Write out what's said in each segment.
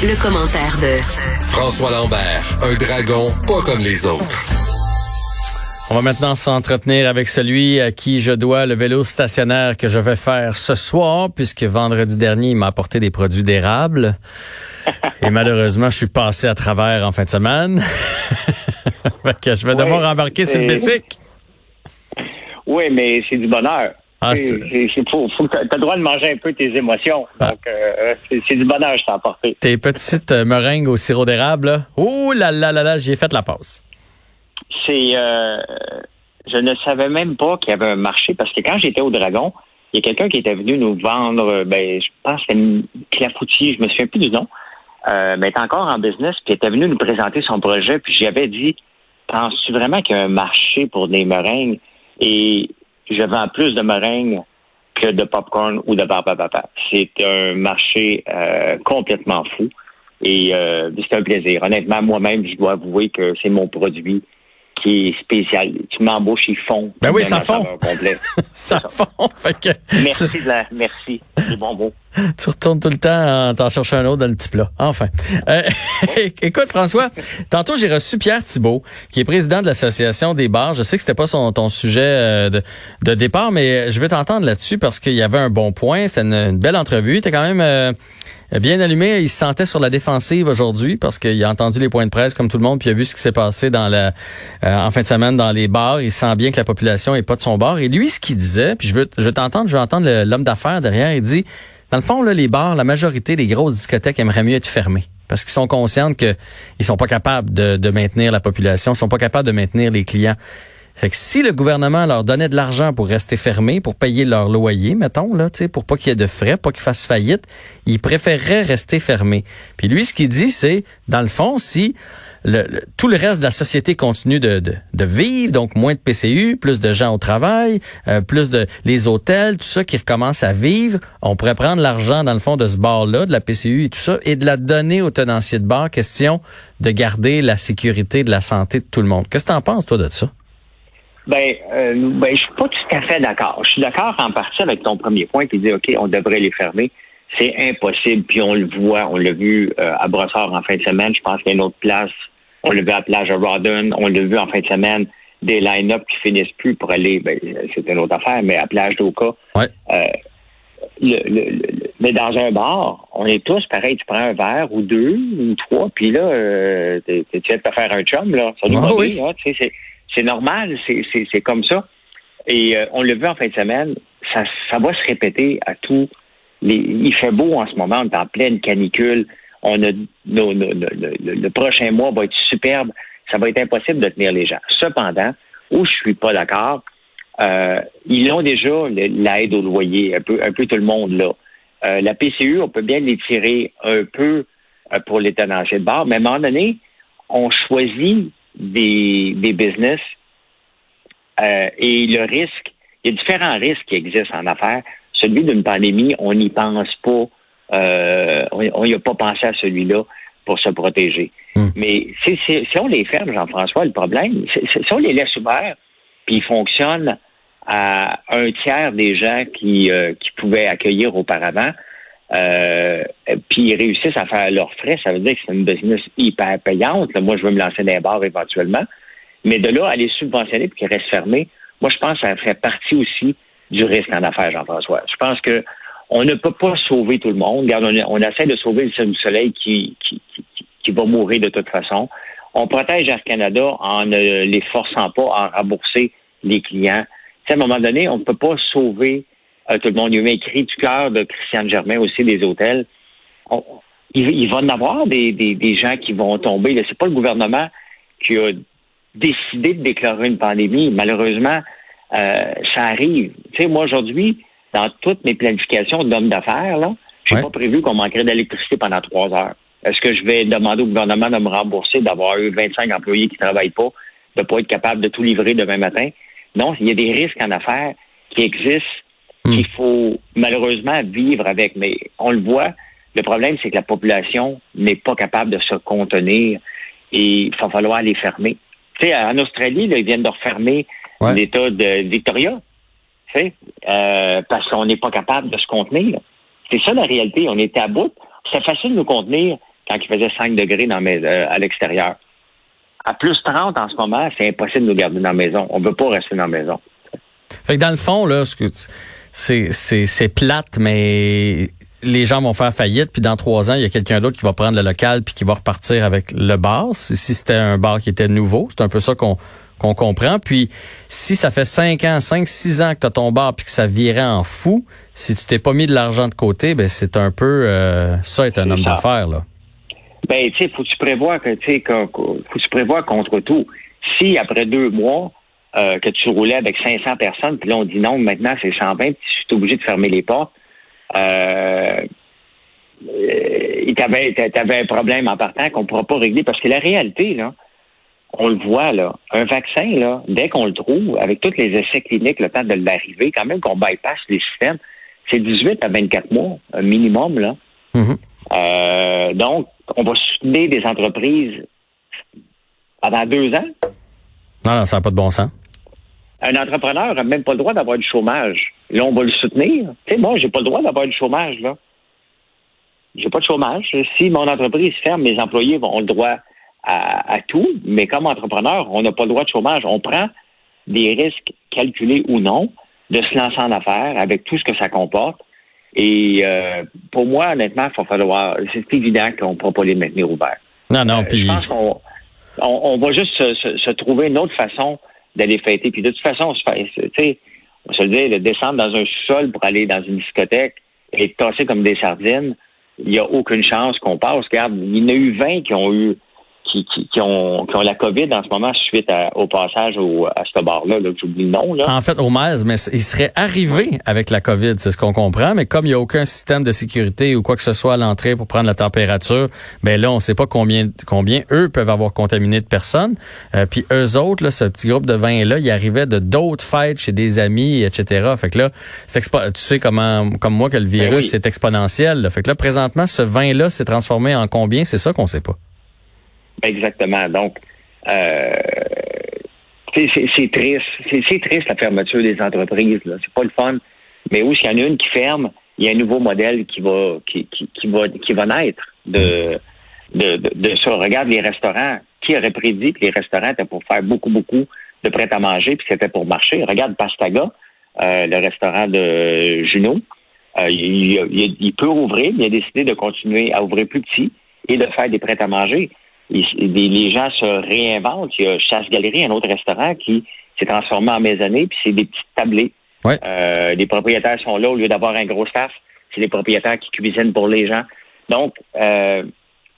Le, commentaire de François Lambert, un dragon pas comme les autres. On va maintenant s'entretenir avec celui à qui je dois le vélo stationnaire que je vais faire ce soir, puisque vendredi dernier, il m'a apporté des produits d'érable. Et malheureusement, je suis passé à travers en fin de semaine. je vais devoir embarquer sur le bicycle. Oui, mais c'est du bonheur. Ah, c'est t'as le droit de manger un peu tes émotions. Ah. Donc, euh, c'est du bonheur, je t'ai apporté. Tes petites euh, meringues au sirop d'érable, Ouh là là là là, j'y ai fait la passe. C'est, euh, je ne savais même pas qu'il y avait un marché parce que quand j'étais au Dragon, il y a quelqu'un qui était venu nous vendre, ben, je pense que c'était Clafoutis, je me souviens plus du nom, euh, mais était encore en business, puis il était venu nous présenter son projet, puis j'avais dit, penses-tu vraiment qu'il y a un marché pour des meringues? Et je vends plus de meringues que de popcorn ou de barbe à papa. C'est un marché euh, complètement fou. Et euh, c'est un plaisir. Honnêtement, moi-même, je dois avouer que c'est mon produit qui est spécial. Tu m'embauches, ils font. Ben oui, ça fond. ça, fond. merci, la, merci. C'est bon mot. Tu retournes tout le temps en t'en chercher un autre dans le petit plat. Enfin. Euh, écoute, François, tantôt j'ai reçu Pierre Thibault, qui est président de l'Association des bars. Je sais que c'était pas son, ton sujet euh, de, départ, mais je vais t'entendre là-dessus parce qu'il y avait un bon point. C'était une, belle entrevue. T'es quand même euh, bien allumé. Il se sentait sur la défensive aujourd'hui parce qu'il a entendu les points de presse comme tout le monde, puis il a vu ce qui s'est passé la en fin de semaine dans les bars. Il sent bien que la population est pas de son bord. Et lui, ce qu'il disait, puis je veux, je t'entendre, je veux entendre l'homme d'affaires derrière. Il dit dans le fond, là, les bars, la majorité des grosses discothèques aimeraient mieux être fermées parce qu'ils sont conscients qu'ils sont pas capables de, maintenir la population, ils sont pas capables de maintenir les clients. Fait que si le gouvernement leur donnait de l'argent pour rester fermés, pour payer leur loyer, mettons, là, pour pas qu'il y ait de frais, pas qu'ils fassent faillite, ils préféreraient rester fermés. Puis lui, ce qu'il dit, c'est, dans le fond, si tout le reste de la société continue de, de, vivre, donc moins de PCU, plus de gens au travail, euh, plus de les hôtels, tout ça qui recommence à vivre. On pourrait prendre l'argent dans le fond de ce bar-là, de la PCU et tout ça, et de la donner aux tenanciers de bar, question de garder la sécurité de la santé de tout le monde. Qu'est-ce que tu en penses, toi, de ça? Ben, euh, ben, je suis pas tout à fait d'accord. Je suis d'accord en partie avec ton premier point qui dit, OK, on devrait les fermer. C'est impossible, puis on le voit, on l'a vu euh, à Brossard en fin de semaine. Je pense qu'il y a une autre place on l'a vu à plage à Rodden, on l'a vu en fin de semaine, des line-up qui finissent plus pour aller, ben, c'est une autre affaire, mais à plage d'Oka. Ouais. Euh, le, mais dans un bar, on est tous pareil. Tu prends un verre ou deux ou trois, puis là, euh, tu viens de te faire un chum, là. Ça nous ah, oui. hein, c'est normal, c'est comme ça. Et euh, on l'a vu en fin de semaine, ça, ça va se répéter à tous les. Il fait beau en ce moment, on est en pleine canicule on a le prochain mois va être superbe. Ça va être impossible de tenir les gens. Cependant, où je suis pas d'accord, euh, ils ont déjà l'aide au loyer, un peu, un peu tout le monde là. Euh, la PCU, on peut bien l'étirer un peu pour les tenanciers de bar, mais à un moment donné, on choisit des, des business et le risque, il y a différents risques qui existent en affaires. Celui d'une pandémie, on n'y pense pas euh, on n'y a pas pensé à celui-là pour se protéger. Hmm. Mais si, on les ferme, Jean-François, le problème, si on les laisse ouverts, puis ils fonctionnent à un tiers des gens qui, euh, qui pouvaient accueillir auparavant, euh, puis ils réussissent à faire leurs frais, ça veut dire que c'est une business hyper payante. moi, je veux me lancer dans les bars éventuellement. Mais de là à les subventionner puis qu'ils restent fermés, moi, je pense que ça fait partie aussi du risque en affaires, Jean-François. Je pense que on ne peut pas sauver tout le monde. Regarde, on, essaie de sauver le soleil qui, qui, qui, va mourir de toute façon. On protège Air Canada en ne les forçant pas à rembourser les clients. à un moment donné, on ne peut pas sauver euh, tout le monde. Il y a eu un cri du cœur de Christiane Germain aussi des hôtels. il, va y en avoir des, des, gens qui vont tomber. Ce n'est pas le gouvernement qui a décidé de déclarer une pandémie. Malheureusement, euh, ça arrive. Tu sais, moi aujourd'hui, dans toutes mes planifications d'hommes d'affaires, là, j'ai pas prévu qu'on manquerait d'électricité pendant trois heures. Est-ce que je vais demander au gouvernement de me rembourser d'avoir eu 25 employés qui travaillent pas, de pas être capable de tout livrer demain matin? Non, il y a des risques en affaires qui existent, hmm. qu'il faut malheureusement vivre avec. Mais on le voit, le problème, c'est que la population n'est pas capable de se contenir et il va falloir les fermer. Tu sais, en Australie, ils viennent de refermer l'État de Victoria. Euh, parce qu'on n'est pas capable de se contenir. C'est ça la réalité. On est à bout. C'est facile de nous contenir quand il faisait 5 degrés dans mes, euh, à l'extérieur. À plus 30 en ce moment, c'est impossible de nous garder dans la maison. On ne veut pas rester dans la maison. Fait que dans le fond, là, ce que c'est, c'est, c'est plate, mais les gens vont faire faillite, puis dans trois ans, il y a quelqu'un d'autre qui va prendre le local puis qui va repartir avec le bar. Si c'était un bar qui était nouveau, c'est un peu ça qu'on qu'on comprend. Puis si ça fait cinq ans, cinq, six ans que tu as ton bar puis que ça virait en fou, si tu t'es pas mis de l'argent de côté, ben c'est un peu euh, ça être un homme d'affaires là. Ben tu sais, faut tu prévois que tu sais faut tu prévois contre tout. Si après deux mois euh, que tu roulais avec 500 personnes, puis là on dit non, maintenant c'est 120, puis tu es obligé de fermer les portes. Euh, euh, t'avais avais un problème en partant qu'on ne pourra pas régler parce que la réalité, là, on le voit, là, un vaccin, là, dès qu'on le trouve, avec tous les essais cliniques, le temps de l'arriver, quand même qu'on bypasse les systèmes, c'est 18 à 24 mois, un minimum, là. Mm-hmm. Euh, donc, on va soutenir des entreprises pendant deux ans. Non, non, ça n'a pas de bon sens. Un entrepreneur n'a même pas le droit d'avoir du chômage. Là, on va le soutenir. Tu sais, moi, j'ai pas le droit d'avoir du chômage, là. J'ai pas de chômage. Si mon entreprise ferme, mes employés ont le droit à, tout, mais comme entrepreneur, on n'a pas le droit de chômage. On prend des risques calculés ou non de se lancer en affaires avec tout ce que ça comporte. Et euh, pour moi, honnêtement, il faut falloir. C'est évident qu'on ne pourra pas les maintenir ouverts. Non, non, euh, puis. Qu'on on, va juste se, trouver une autre façon d'aller fêter. Puis de toute façon, tu sais, on se le dit, de descendre dans un sol pour aller dans une discothèque et tasser comme des sardines, il n'y a aucune chance qu'on passe. Regarde, il y en a eu 20 qui ont eu qui, qui, ont, qui ont la COVID en ce moment suite au passage au, à ce bar-là, là, j'oublie le nom. Là. En fait, au MES, mais il serait arrivé avec la COVID, c'est ce qu'on comprend, mais comme il n'y a aucun système de sécurité ou quoi que ce soit à l'entrée pour prendre la température, ben là, on ne sait pas combien combien eux peuvent avoir contaminé de personnes. Euh, puis eux autres, là, ce petit groupe de 20-là, ils arrivaient de d'autres fêtes chez des amis, etc. Fait que là, tu sais comment comme moi que le ben virus est exponentiel. Fait que là, présentement, ce vin-là s'est transformé en combien? C'est ça qu'on sait pas. Exactement. Donc, euh, c'est triste. C'est triste la fermeture des entreprises. C'est pas le fun. Mais où s'il y en a une qui ferme, il y a un nouveau modèle qui va qui, qui, va qui va naître de, de, de, ça. Regarde les restaurants. Qui aurait prédit que les restaurants étaient pour faire beaucoup, beaucoup de prêt à manger, puis c'était pour marcher? Regarde Pastaga, euh, le restaurant de Juno. Euh, il, il, peut ouvrir, mais il a décidé de continuer à ouvrir plus petit et de faire des prêts à manger les, gens se réinventent. Il y a Chasse Galerie, un autre restaurant qui s'est transformé en maisonnée, puis c'est des petites tablées. Euh, les propriétaires sont là au lieu d'avoir un gros staff. C'est les propriétaires qui cuisinent pour les gens. Donc, euh,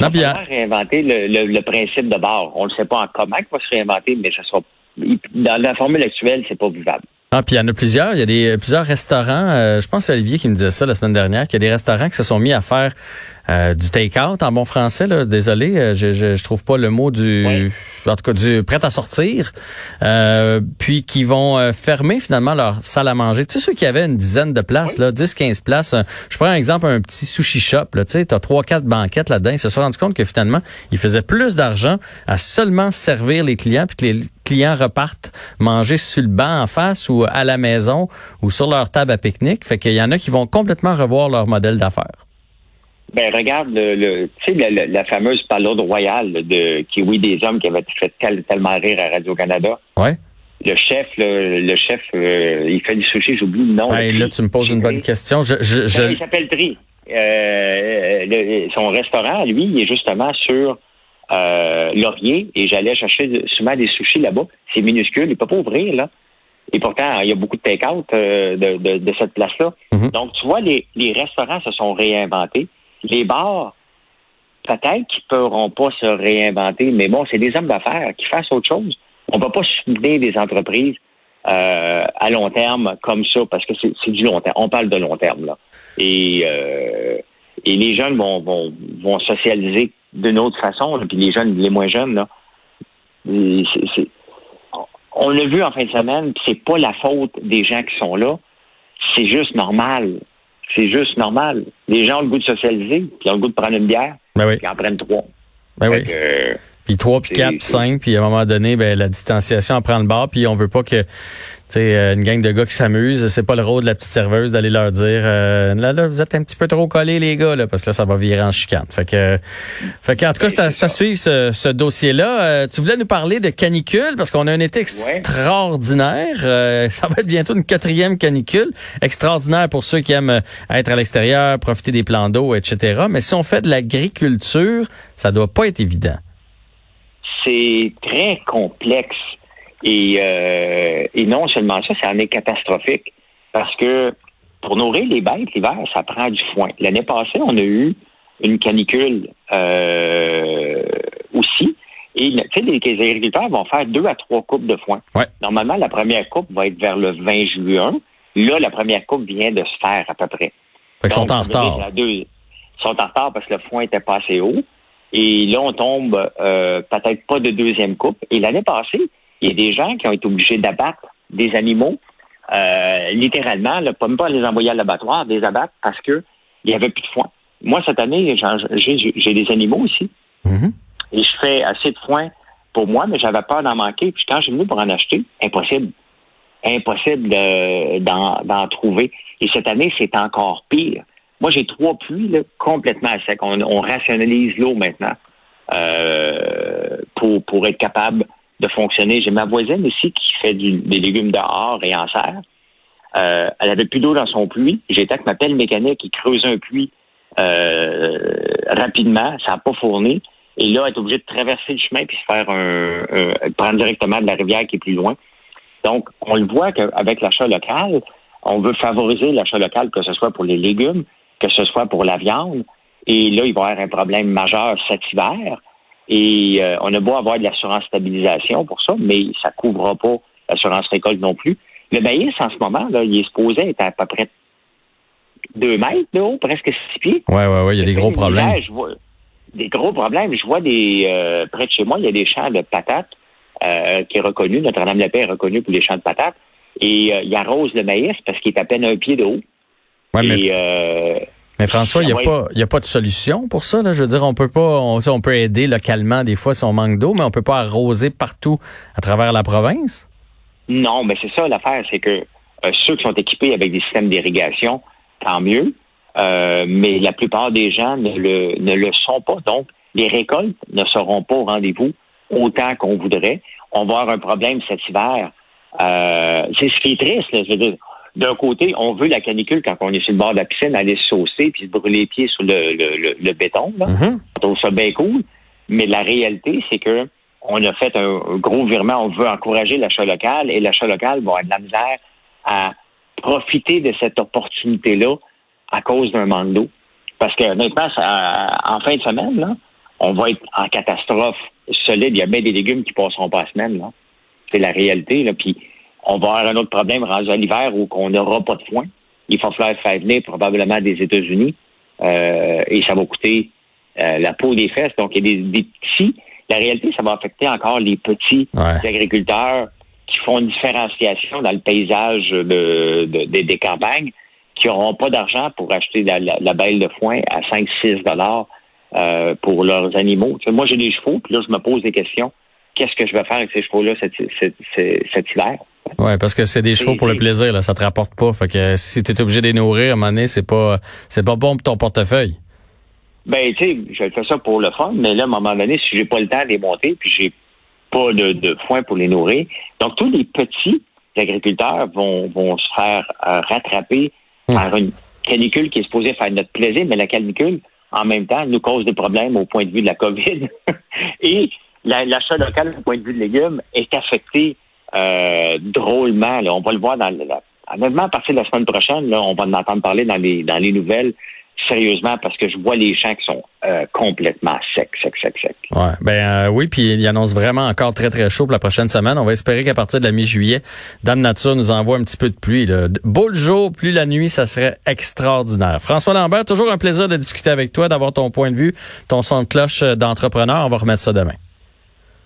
on va réinventer le, principe de bar. On ne sait pas en comment il va se réinventer, mais ça sera, dans la formule actuelle, c'est pas vivable. Ah, puis il y en a plusieurs. Il y a des plusieurs restaurants. Euh, je pense à Olivier qui me disait ça la semaine dernière, qu'il y a des restaurants qui se sont mis à faire euh, du take-out en bon français. Là. Désolé, euh, je, je, je, trouve pas le mot du, en tout cas du prêt à sortir. Euh, puis qui vont fermer finalement leur salle à manger. Tu sais ceux qui avaient une dizaine de places, là, 10-15 places. je prends un exemple, un petit sushi shop. Là, tu sais, as trois quatre banquettes là-dedans. Ils se sont rendus compte que finalement ils faisaient plus d'argent à seulement servir les clients puis que les clients repartent manger sur le banc en face ou à la maison ou sur leur table à pique-nique. Fait qu'il y en a qui vont complètement revoir leur modèle d'affaires. Ben regarde le, tu sais la, la, fameuse palourde royale de Kiwi des hommes qui avait fait tellement rire à Radio Canada. Ouais. Le chef, le, chef, euh, il fait du sushi, j'oublie le nom. là, tu me poses une bonne question. Je, je, je... Il s'appelle Tri. Euh, son restaurant, lui, il est justement sur euh, Laurier et j'allais chercher souvent des sushis là-bas. C'est minuscule, il peut pas ouvrir là. Et pourtant, il y a beaucoup de take-out de, de, de, cette place-là. Mm-hmm. Donc, tu vois, les, les restaurants se sont réinventés. Les bars, peut-être qu'ils ne pourront pas se réinventer, mais bon, c'est des hommes d'affaires qui fassent autre chose. On ne peut pas soutenir des entreprises euh, à long terme comme ça, parce que c'est du long terme. On parle de long terme, là. Et, euh, et les jeunes vont, vont, vont socialiser d'une autre façon, puis les jeunes, les moins jeunes, là. on l'a vu en fin de semaine, c'est pas la faute des gens qui sont là, c'est juste normal. C'est juste normal. Les gens ont le goût de socialiser, puis ont le goût de prendre une bière, ben oui. puis en prennent trois. Ben oui. Puis 3, puis 4, puis 5, puis à un moment donné, ben, la distanciation prend le bord, puis on veut pas que sais, euh, une gang de gars qui s'amusent, c'est pas le rôle de la petite serveuse d'aller leur dire euh, là là vous êtes un petit peu trop collés les gars là parce que là ça va virer en chicane. Fait que fait que en tout cas c'est à, suivre ce, dossier là. Euh, tu voulais nous parler de canicule parce qu'on a un été extraordinaire. ça va être bientôt une quatrième canicule extraordinaire pour ceux qui aiment être à l'extérieur, profiter des plans d'eau, etc. Mais si on fait de l'agriculture, ça doit pas être évident. C'est très complexe et, euh, et non seulement ça, ça en est catastrophique parce que pour nourrir les bêtes, l'hiver, ça prend du foin. L'année passée, on a eu une canicule euh, aussi. Et tu sais, les, agriculteurs vont faire deux à trois coupes de foin. Normalement, la première coupe va être vers le 20 juin. Là, la première coupe vient de se faire à peu près. ils sont en retard. ils sont en retard parce que le foin était pas assez haut. Et là, on tombe euh, peut-être pas de deuxième coupe. Et l'année passée, il y a des gens qui ont été obligés d'abattre des animaux, euh, littéralement, là, pas même pas les envoyer à l'abattoir, des abattre parce que il y avait plus de foin. Moi, cette année, j'ai des animaux ici. Mm-hmm. Et je fais assez de foin pour moi, mais j'avais peur d'en manquer. Puis quand j'ai venu pour en acheter, impossible. Impossible d'en trouver. Et cette année, c'est encore pire. Moi, j'ai trois puits là, complètement à sec. On, rationalise l'eau maintenant euh, pour, pour être capable de fonctionner. J'ai ma voisine ici qui fait des légumes dehors et en serre. Euh, elle avait plus d'eau dans son puits. J'étais avec ma pelle mécanique qui creuse un puits euh, rapidement. Ça n'a pas fourni. Et là, elle est obligée de traverser le chemin puis se faire un, prendre directement de la rivière qui est plus loin. Donc, on le voit qu'avec l'achat local, on veut favoriser l'achat local, que ce soit pour les légumes, que ce soit pour la viande. Et là, il va y avoir un problème majeur cet hiver. Et euh, on a beau avoir de l'assurance stabilisation pour ça, mais ça ne couvrira pas l'assurance récolte non plus. Le maïs, en ce moment, là, il est supposé être à peu près deux mètres de haut, presque six pieds. Oui, oui, oui, il y a des gros problèmes. des gros problèmes. Je vois des euh, près de chez moi, il y a des champs de patates euh, qui est reconnu. Notre-Dame-la-Paix est reconnu pour les champs de patates. Et il arrose le maïs parce qu'il est à peine un pied de haut. Ouais, mais... Mais François, il n'y a, pas, a pas de solution pour ça. Là? Je veux dire, on peut pas, on, on peut aider localement des fois si on manque d'eau, mais on peut pas arroser partout à travers la province? Non, mais c'est ça l'affaire, c'est que euh, ceux qui sont équipés avec des systèmes d'irrigation, tant mieux. Euh, mais la plupart des gens ne le, ne le sont pas. Donc, les récoltes ne seront pas au rendez-vous autant qu'on voudrait. On va avoir un problème cet hiver. Euh, c'est ce qui est triste. Là, je veux dire, d'un côté, on veut la canicule quand on est sur le bord de la piscine, aller se saucer puis se brûler les pieds sur le, béton. Là. Mm-hmm. On trouve ça bien cool. Mais la réalité, c'est que on a fait un, gros virement. On veut encourager l'achat local et l'achat local va avoir de la misère à profiter de cette opportunité-là à cause d'un manque d'eau. Parce que honnêtement, en fin de semaine, là, on va être en catastrophe solide. Il y a bien des légumes qui passeront pas la semaine. Là. C'est la réalité. Là. Puis on va avoir un autre problème rendu à l'hiver où on n'aura pas de foin. Il va falloir faire venir probablement des États-Unis euh, et ça va coûter euh, la peau des fesses. Donc, il y a des, petits. La réalité, ça va affecter encore les petits agriculteurs qui font une différenciation dans le paysage de, des campagnes, qui n'auront pas d'argent pour acheter la, la, belle de foin à 5-6 dollars euh, pour leurs animaux. moi, j'ai des chevaux, puis là, je me pose des questions. Qu'est-ce que je vais faire avec ces chevaux-là cet hiver? Ouais, parce que c'est des chevaux pour le plaisir, là, ça te rapporte pas. Fait que si tu es obligé de les nourrir, à un moment donné, c'est pas c'est pas bon pour ton portefeuille. Ben, tu sais, je fais ça pour le fun, mais là, à un moment donné, si j'ai pas le temps de les monter, puis j'ai pas de, foin pour les nourrir. Donc, tous les petits agriculteurs vont, vont se faire euh, rattraper hum. par une canicule qui est supposée faire notre plaisir, mais la canicule, en même temps, nous cause des problèmes au point de vue de la COVID. Et l'achat local, au point de vue de légumes, est affecté euh, drôlement. Là. On va le voir dans la, honnêtement, à partir de la semaine prochaine, là, on va en entendre parler dans les dans les nouvelles sérieusement parce que je vois les champs qui sont euh, complètement secs, secs, secs, secs. Ouais, ben euh, oui, puis il annonce vraiment encore très très chaud pour la prochaine semaine. On va espérer qu'à partir de la mi-juillet, Dame Nature nous envoie un petit peu de pluie. Là. Beau le jour, plus la nuit, ça serait extraordinaire. François Lambert, toujours un plaisir de discuter avec toi, d'avoir ton point de vue, ton son de cloche d'entrepreneur. On va remettre ça demain.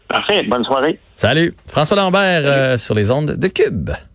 Parfait. Bonne soirée. Salut. François Lambert euh, sur les ondes de Cube.